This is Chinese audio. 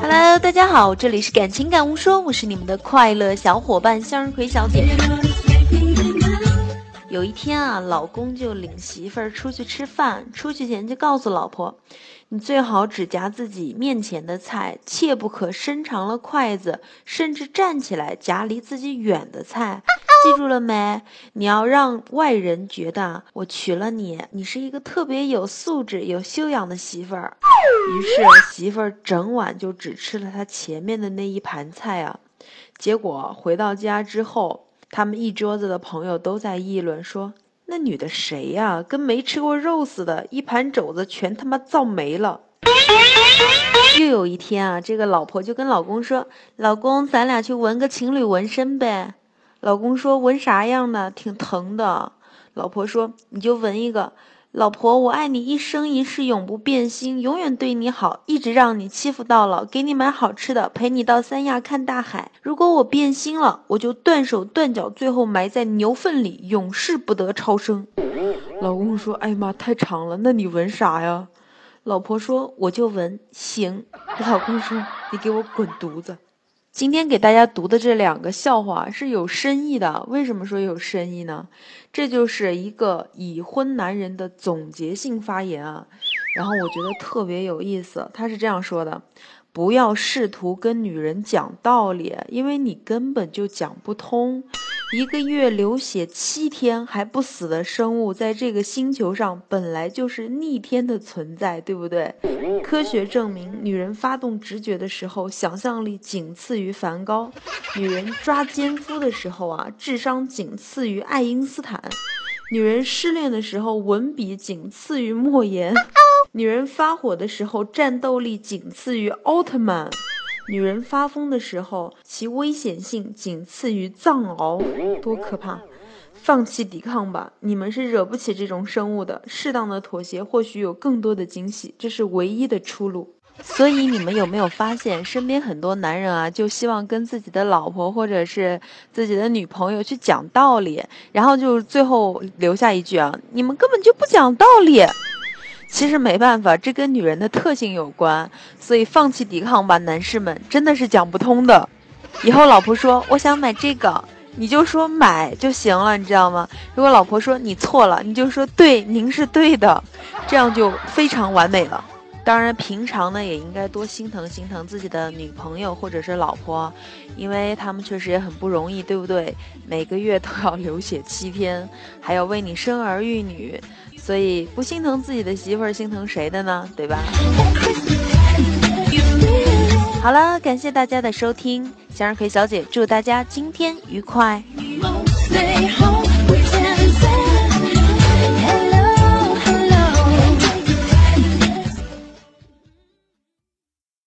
Hello，大家好，这里是感情感悟说，我是你们的快乐小伙伴向日葵小姐。有一天啊，老公就领媳妇儿出去吃饭，出去前就告诉老婆。你最好只夹自己面前的菜，切不可伸长了筷子，甚至站起来夹离自己远的菜。记住了没？你要让外人觉得我娶了你，你是一个特别有素质、有修养的媳妇儿。于是媳妇儿整晚就只吃了他前面的那一盘菜啊。结果回到家之后，他们一桌子的朋友都在议论说。那女的谁呀？跟没吃过肉似的，一盘肘子全他妈造没了。又有一天啊，这个老婆就跟老公说：“老公，咱俩去纹个情侣纹身呗。”老公说：“纹啥样的？挺疼的。”老婆说：“你就纹一个。”老婆，我爱你一生一世，永不变心，永远对你好，一直让你欺负到老，给你买好吃的，陪你到三亚看大海。如果我变心了，我就断手断脚，最后埋在牛粪里，永世不得超生。老公说：“哎呀妈，太长了，那你纹啥呀？”老婆说：“我就纹行。”老公说：“你给我滚犊子。”今天给大家读的这两个笑话是有深意的。为什么说有深意呢？这就是一个已婚男人的总结性发言啊。然后我觉得特别有意思，他是这样说的。不要试图跟女人讲道理，因为你根本就讲不通。一个月流血七天还不死的生物，在这个星球上本来就是逆天的存在，对不对？科学证明，女人发动直觉的时候，想象力仅次于梵高；女人抓奸夫的时候啊，智商仅次于爱因斯坦；女人失恋的时候，文笔仅次于莫言。女人发火的时候，战斗力仅次于奥特曼；女人发疯的时候，其危险性仅次于藏獒，多可怕！放弃抵抗吧，你们是惹不起这种生物的。适当的妥协，或许有更多的惊喜，这是唯一的出路。所以你们有没有发现，身边很多男人啊，就希望跟自己的老婆或者是自己的女朋友去讲道理，然后就最后留下一句啊，你们根本就不讲道理。其实没办法，这跟女人的特性有关，所以放弃抵抗吧，男士们，真的是讲不通的。以后老婆说我想买这个，你就说买就行了，你知道吗？如果老婆说你错了，你就说对，您是对的，这样就非常完美了。当然，平常呢也应该多心疼心疼自己的女朋友或者是老婆，因为他们确实也很不容易，对不对？每个月都要流血七天，还要为你生儿育女。所以不心疼自己的媳妇儿，心疼谁的呢？对吧？好了，感谢大家的收听，向日葵小姐祝大家今天愉快。